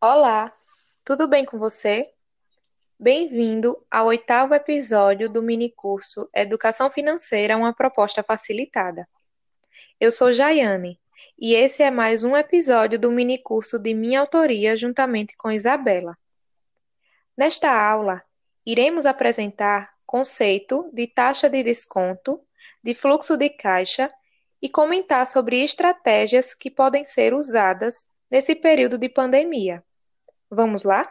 Olá, tudo bem com você? Bem-vindo ao oitavo episódio do minicurso Educação Financeira Uma Proposta Facilitada. Eu sou Jaiane e esse é mais um episódio do minicurso de minha autoria juntamente com Isabela. Nesta aula, iremos apresentar conceito de taxa de desconto, de fluxo de caixa e comentar sobre estratégias que podem ser usadas nesse período de pandemia. Vamos lá?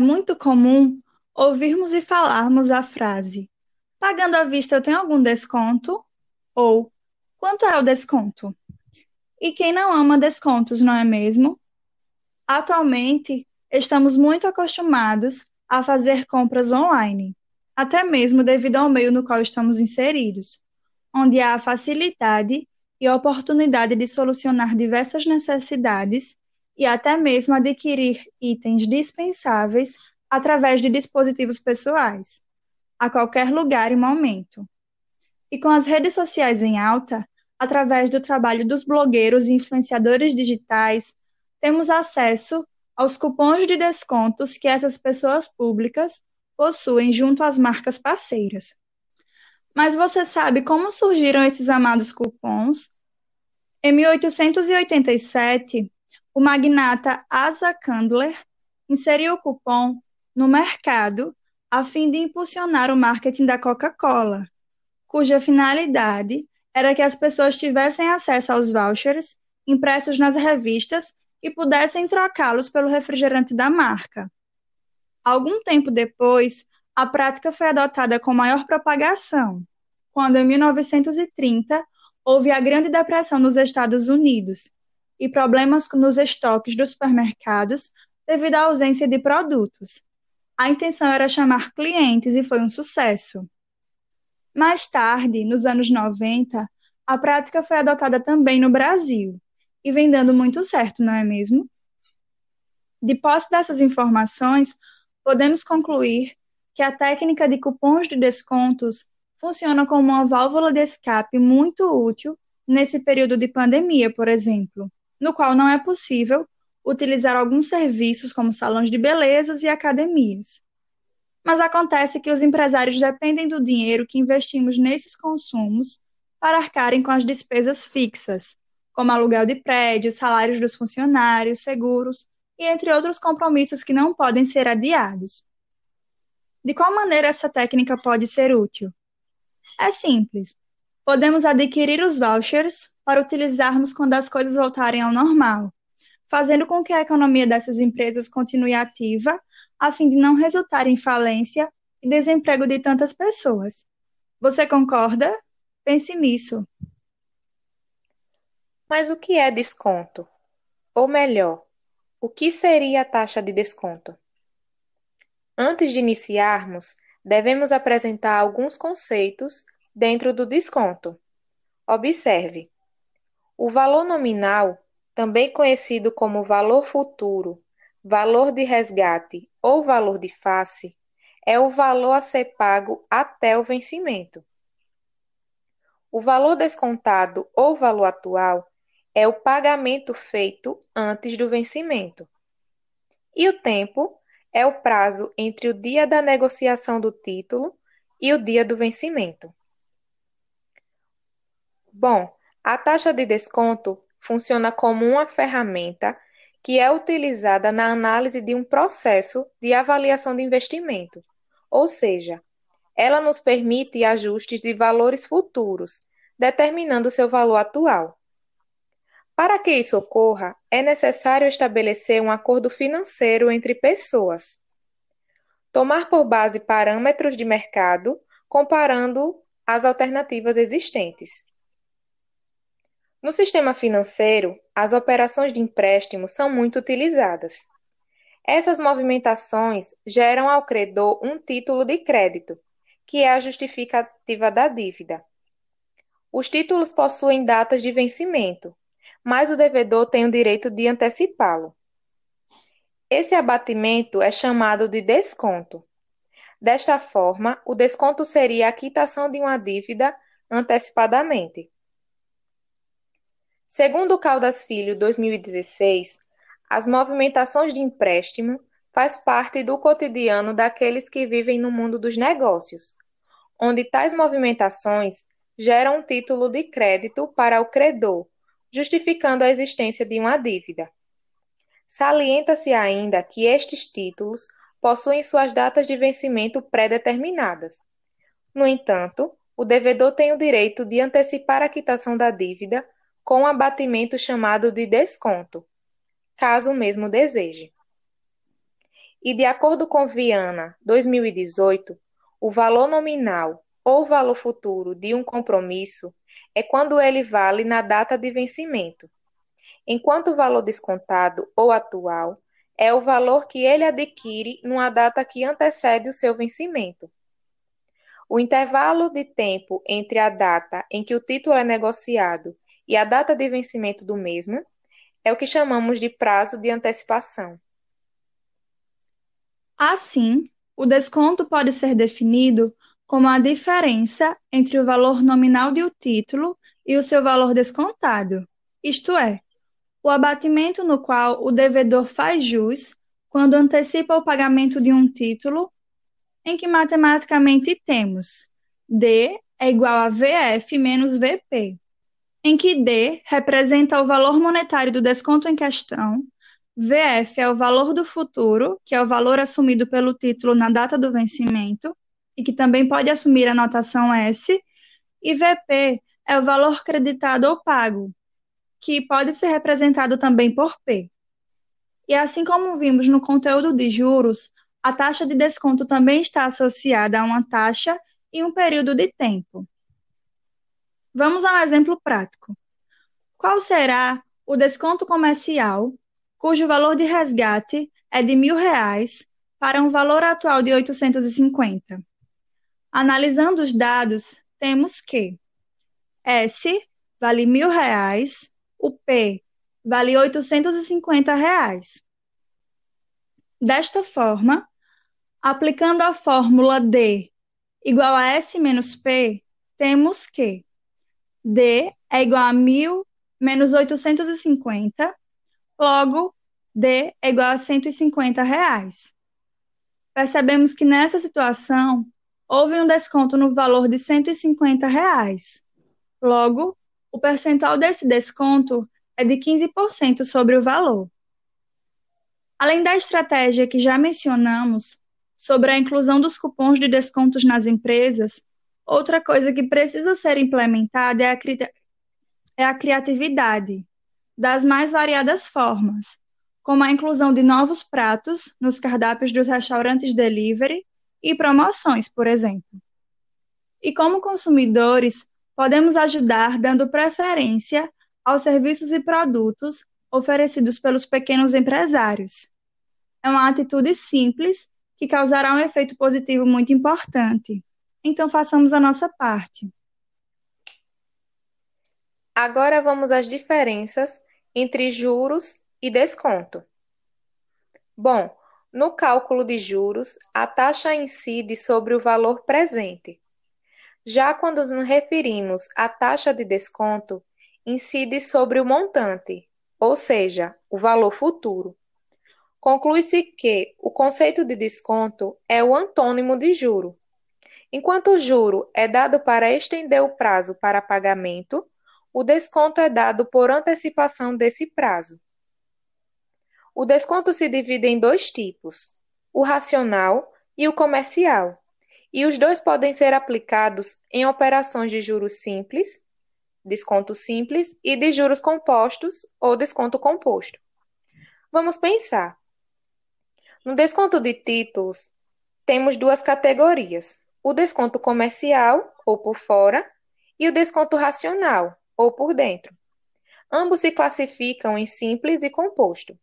É muito comum ouvirmos e falarmos a frase: pagando à vista eu tenho algum desconto? Ou Quanto é o desconto? E quem não ama descontos, não é mesmo? Atualmente, estamos muito acostumados a fazer compras online, até mesmo devido ao meio no qual estamos inseridos, onde há a facilidade e a oportunidade de solucionar diversas necessidades e até mesmo adquirir itens dispensáveis através de dispositivos pessoais, a qualquer lugar e momento. E com as redes sociais em alta, através do trabalho dos blogueiros e influenciadores digitais, temos acesso aos cupons de descontos que essas pessoas públicas possuem junto às marcas parceiras. Mas você sabe como surgiram esses amados cupons? Em 1887, o magnata Asa Candler inseriu o cupom no mercado a fim de impulsionar o marketing da Coca-Cola, cuja finalidade era que as pessoas tivessem acesso aos vouchers impressos nas revistas e pudessem trocá-los pelo refrigerante da marca. Algum tempo depois, a prática foi adotada com maior propagação, quando em 1930 houve a Grande Depressão nos Estados Unidos e problemas nos estoques dos supermercados devido à ausência de produtos. A intenção era chamar clientes e foi um sucesso. Mais tarde, nos anos 90, a prática foi adotada também no Brasil e vem dando muito certo, não é mesmo? De posse dessas informações, podemos concluir que a técnica de cupons de descontos funciona como uma válvula de escape muito útil nesse período de pandemia, por exemplo, no qual não é possível utilizar alguns serviços como salões de belezas e academias mas acontece que os empresários dependem do dinheiro que investimos nesses consumos para arcarem com as despesas fixas, como aluguel de prédios, salários dos funcionários, seguros e entre outros compromissos que não podem ser adiados. De qual maneira essa técnica pode ser útil? É simples. Podemos adquirir os vouchers para utilizarmos quando as coisas voltarem ao normal, fazendo com que a economia dessas empresas continue ativa a fim de não resultar em falência e desemprego de tantas pessoas. Você concorda? Pense nisso. Mas o que é desconto? Ou melhor, o que seria a taxa de desconto? Antes de iniciarmos, devemos apresentar alguns conceitos dentro do desconto. Observe: o valor nominal, também conhecido como valor futuro, valor de resgate ou valor de face é o valor a ser pago até o vencimento. O valor descontado ou valor atual é o pagamento feito antes do vencimento. E o tempo é o prazo entre o dia da negociação do título e o dia do vencimento. Bom, a taxa de desconto funciona como uma ferramenta que é utilizada na análise de um processo de avaliação de investimento, ou seja, ela nos permite ajustes de valores futuros, determinando seu valor atual. Para que isso ocorra, é necessário estabelecer um acordo financeiro entre pessoas. Tomar por base parâmetros de mercado, comparando as alternativas existentes. No sistema financeiro, as operações de empréstimo são muito utilizadas. Essas movimentações geram ao credor um título de crédito, que é a justificativa da dívida. Os títulos possuem datas de vencimento, mas o devedor tem o direito de antecipá-lo. Esse abatimento é chamado de desconto. Desta forma, o desconto seria a quitação de uma dívida antecipadamente. Segundo o Caldas Filho 2016, as movimentações de empréstimo faz parte do cotidiano daqueles que vivem no mundo dos negócios, onde tais movimentações geram um título de crédito para o credor, justificando a existência de uma dívida. Salienta-se ainda que estes títulos possuem suas datas de vencimento pré-determinadas. No entanto, o devedor tem o direito de antecipar a quitação da dívida com abatimento chamado de desconto, caso mesmo deseje. E de acordo com Viana, 2018, o valor nominal ou valor futuro de um compromisso é quando ele vale na data de vencimento, enquanto o valor descontado ou atual é o valor que ele adquire numa data que antecede o seu vencimento. O intervalo de tempo entre a data em que o título é negociado e a data de vencimento do mesmo é o que chamamos de prazo de antecipação. Assim, o desconto pode ser definido como a diferença entre o valor nominal de o título e o seu valor descontado, isto é, o abatimento no qual o devedor faz jus quando antecipa o pagamento de um título, em que matematicamente temos D é igual a VF menos VP, em que D representa o valor monetário do desconto em questão, VF é o valor do futuro, que é o valor assumido pelo título na data do vencimento, e que também pode assumir a notação S, e VP é o valor creditado ou pago, que pode ser representado também por P. E assim como vimos no conteúdo de juros, a taxa de desconto também está associada a uma taxa e um período de tempo. Vamos a um exemplo prático. Qual será o desconto comercial cujo valor de resgate é de mil reais para um valor atual de 850? Analisando os dados, temos que S vale mil reais, o P vale 850 reais. Desta forma, aplicando a fórmula D igual a S menos P, temos que D é igual a 1.000 menos 850, logo, D é igual a 150 reais. Percebemos que nessa situação, houve um desconto no valor de 150 reais. Logo, o percentual desse desconto é de 15% sobre o valor. Além da estratégia que já mencionamos sobre a inclusão dos cupons de descontos nas empresas, outra coisa que precisa ser implementada é a, cri é a criatividade, das mais variadas formas, como a inclusão de novos pratos nos cardápios dos restaurantes delivery e promoções, por exemplo. E como consumidores, podemos ajudar dando preferência aos serviços e produtos oferecidos pelos pequenos empresários. É uma atitude simples que causará um efeito positivo muito importante. Então, façamos a nossa parte. Agora vamos às diferenças entre juros e desconto. Bom, no cálculo de juros, a taxa incide sobre o valor presente. Já quando nos referimos à taxa de desconto, incide sobre o montante, ou seja, o valor futuro. Conclui-se que o conceito de desconto é o antônimo de juro. Enquanto o juro é dado para estender o prazo para pagamento, o desconto é dado por antecipação desse prazo. O desconto se divide em dois tipos, o racional e o comercial, e os dois podem ser aplicados em operações de juros simples, desconto simples, e de juros compostos ou desconto composto. Vamos pensar. No desconto de títulos, temos duas categorias: o desconto comercial, ou por fora, e o desconto racional, ou por dentro. Ambos se classificam em simples e composto.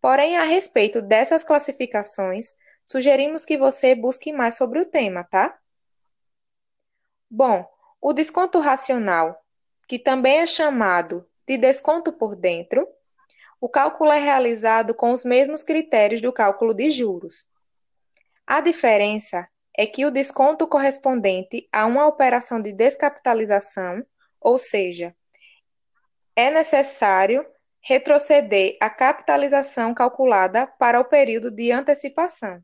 Porém, a respeito dessas classificações, sugerimos que você busque mais sobre o tema, tá? Bom, o desconto racional, que também é chamado de desconto por dentro, o cálculo é realizado com os mesmos critérios do cálculo de juros. A diferença é que o desconto correspondente a uma operação de descapitalização, ou seja, é necessário retroceder a capitalização calculada para o período de antecipação.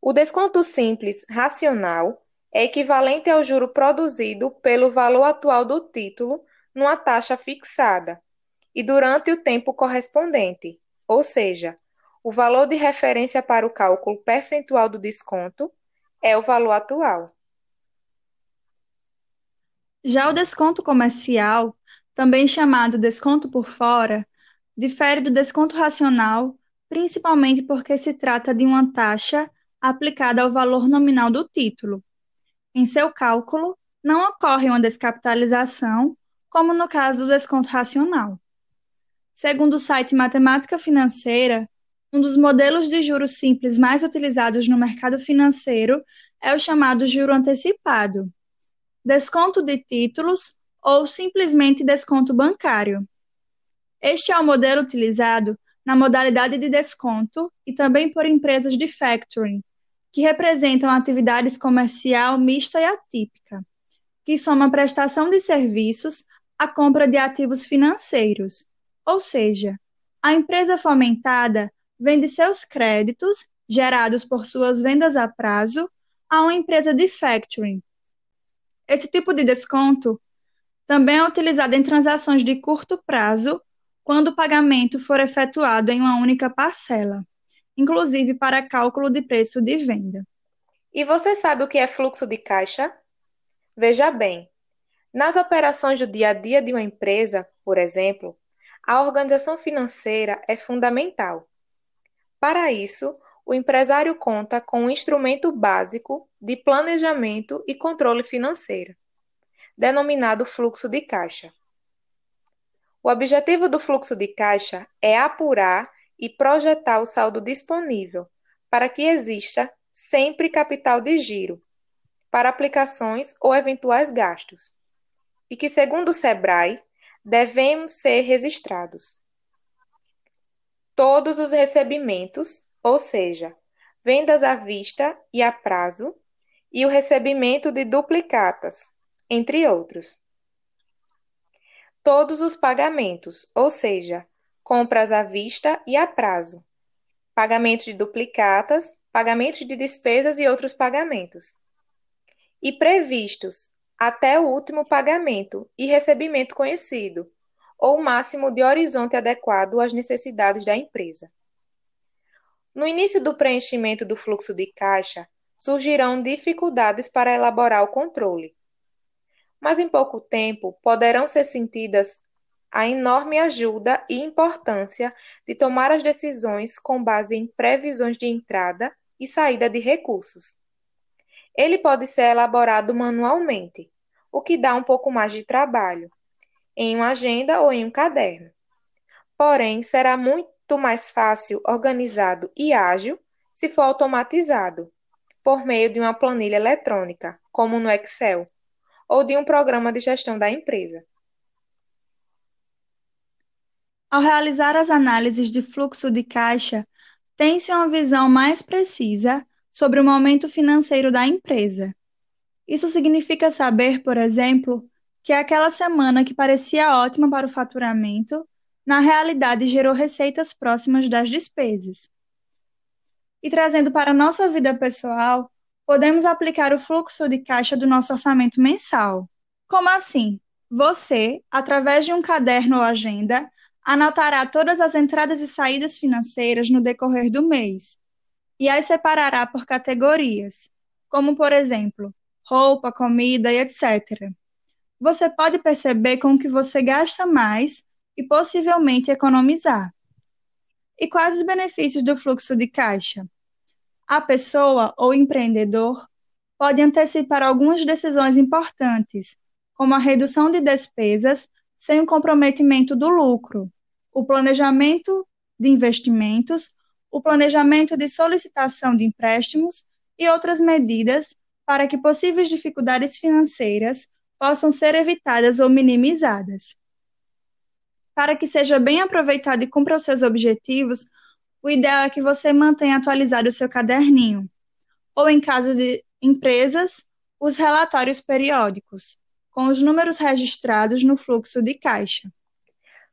O desconto simples racional é equivalente ao juro produzido pelo valor atual do título numa taxa fixada e durante o tempo correspondente, ou seja, o valor de referência para o cálculo percentual do desconto é o valor atual. Já o desconto comercial, também chamado desconto por fora, difere do desconto racional, principalmente porque se trata de uma taxa aplicada ao valor nominal do título. Em seu cálculo, não ocorre uma descapitalização, como no caso do desconto racional. Segundo o site Matemática Financeira, um dos modelos de juros simples mais utilizados no mercado financeiro é o chamado juro antecipado, desconto de títulos ou simplesmente desconto bancário. Este é o modelo utilizado na modalidade de desconto e também por empresas de factoring, que representam atividades comercial mista e atípica, que soma prestação de serviços à compra de ativos financeiros, ou seja, a empresa fomentada vende seus créditos, gerados por suas vendas a prazo, a uma empresa de factoring, esse tipo de desconto também é utilizado em transações de curto prazo, quando o pagamento for efetuado em uma única parcela, inclusive para cálculo de preço de venda. E você sabe o que é fluxo de caixa? Veja bem, nas operações do dia a dia de uma empresa, por exemplo, a organização financeira é fundamental. Para isso, o empresário conta com um instrumento básico de planejamento e controle financeiro, denominado fluxo de caixa. O objetivo do fluxo de caixa é apurar e projetar o saldo disponível para que exista sempre capital de giro para aplicações ou eventuais gastos, e que, segundo o SEBRAE, devemos ser registrados. Todos os recebimentos ou seja, vendas à vista e a prazo, e o recebimento de duplicatas, entre outros. Todos os pagamentos, ou seja, compras à vista e a prazo, pagamentos de duplicatas, pagamentos de despesas e outros pagamentos. E previstos até o último pagamento e recebimento conhecido, ou máximo de horizonte adequado às necessidades da empresa. No início do preenchimento do fluxo de caixa, surgirão dificuldades para elaborar o controle. Mas em pouco tempo poderão ser sentidas a enorme ajuda e importância de tomar as decisões com base em previsões de entrada e saída de recursos. Ele pode ser elaborado manualmente, o que dá um pouco mais de trabalho, em uma agenda ou em um caderno. Porém, será muito mais fácil, organizado e ágil se for automatizado, por meio de uma planilha eletrônica, como no Excel, ou de um programa de gestão da empresa. Ao realizar as análises de fluxo de caixa, tem-se uma visão mais precisa sobre o momento financeiro da empresa. Isso significa saber, por exemplo, que aquela semana que parecia ótima para o faturamento na realidade gerou receitas próximas das despesas. E trazendo para a nossa vida pessoal, podemos aplicar o fluxo de caixa do nosso orçamento mensal. Como assim? Você, através de um caderno ou agenda, anotará todas as entradas e saídas financeiras no decorrer do mês e as separará por categorias, como, por exemplo, roupa, comida e etc. Você pode perceber com que você gasta mais e possivelmente economizar. E quais os benefícios do fluxo de caixa? A pessoa ou empreendedor pode antecipar algumas decisões importantes, como a redução de despesas sem o comprometimento do lucro, o planejamento de investimentos, o planejamento de solicitação de empréstimos e outras medidas para que possíveis dificuldades financeiras possam ser evitadas ou minimizadas. Para que seja bem aproveitado e cumpra os seus objetivos, o ideal é que você mantenha atualizado o seu caderninho, ou em caso de empresas, os relatórios periódicos, com os números registrados no fluxo de caixa.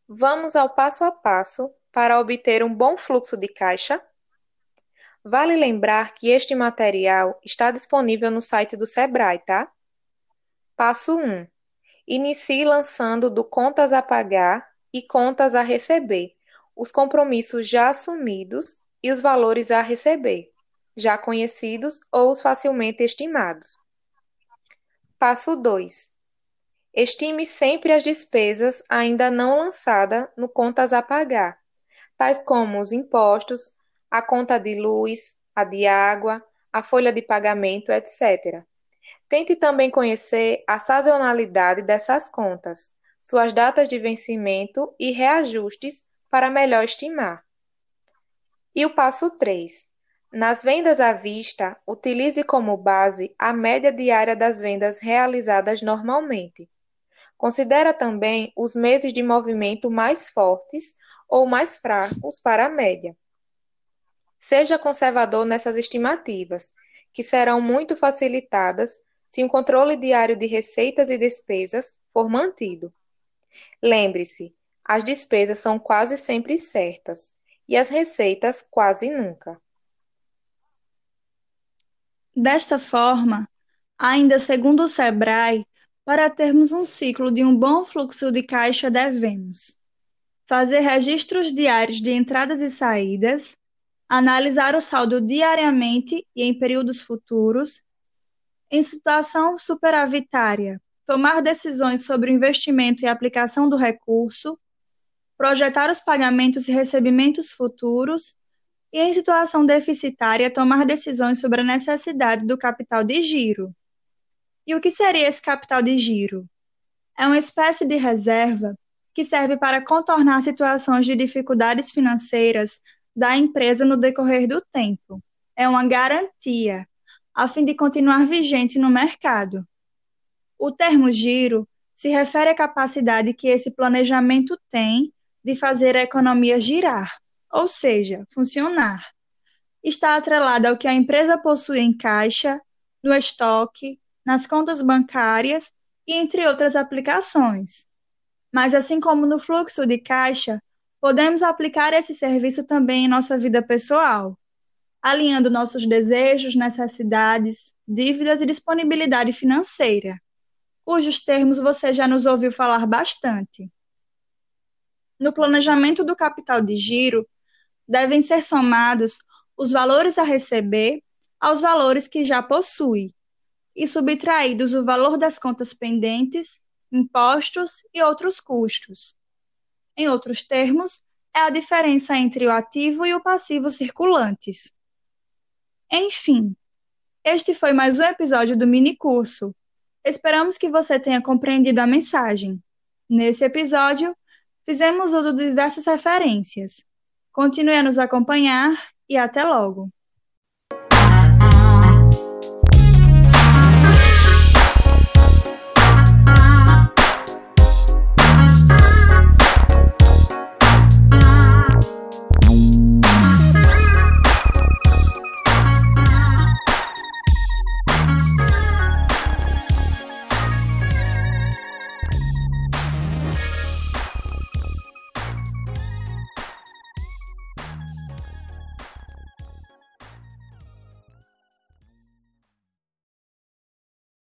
Vamos ao passo a passo para obter um bom fluxo de caixa? Vale lembrar que este material está disponível no site do Sebrae, tá? Passo 1. Inicie lançando do contas a pagar e contas a receber, os compromissos já assumidos e os valores a receber, já conhecidos ou os facilmente estimados. Passo 2. Estime sempre as despesas ainda não lançadas no contas a pagar, tais como os impostos, a conta de luz, a de água, a folha de pagamento, etc. Tente também conhecer a sazonalidade dessas contas, suas datas de vencimento e reajustes para melhor estimar. E o passo 3. Nas vendas à vista, utilize como base a média diária das vendas realizadas normalmente. Considera também os meses de movimento mais fortes ou mais fracos para a média. Seja conservador nessas estimativas, que serão muito facilitadas se um controle diário de receitas e despesas for mantido. Lembre-se, as despesas são quase sempre certas e as receitas quase nunca. Desta forma, ainda segundo o Sebrae, para termos um ciclo de um bom fluxo de caixa, devemos fazer registros diários de entradas e saídas, analisar o saldo diariamente e em períodos futuros, em situação superavitária, tomar decisões sobre o investimento e aplicação do recurso, projetar os pagamentos e recebimentos futuros e, em situação deficitária, tomar decisões sobre a necessidade do capital de giro. E o que seria esse capital de giro? É uma espécie de reserva que serve para contornar situações de dificuldades financeiras da empresa no decorrer do tempo. É uma garantia, a fim de continuar vigente no mercado. O termo giro se refere à capacidade que esse planejamento tem de fazer a economia girar, ou seja, funcionar. Está atrelada ao que a empresa possui em caixa, no estoque, nas contas bancárias e entre outras aplicações. Mas, assim como no fluxo de caixa, podemos aplicar esse serviço também em nossa vida pessoal, alinhando nossos desejos, necessidades, dívidas e disponibilidade financeira cujos termos você já nos ouviu falar bastante. No planejamento do capital de giro, devem ser somados os valores a receber aos valores que já possui e subtraídos o valor das contas pendentes, impostos e outros custos. Em outros termos, é a diferença entre o ativo e o passivo circulantes. Enfim, este foi mais um episódio do mini curso Esperamos que você tenha compreendido a mensagem. Nesse episódio, fizemos uso de diversas referências. Continue a nos acompanhar e até logo!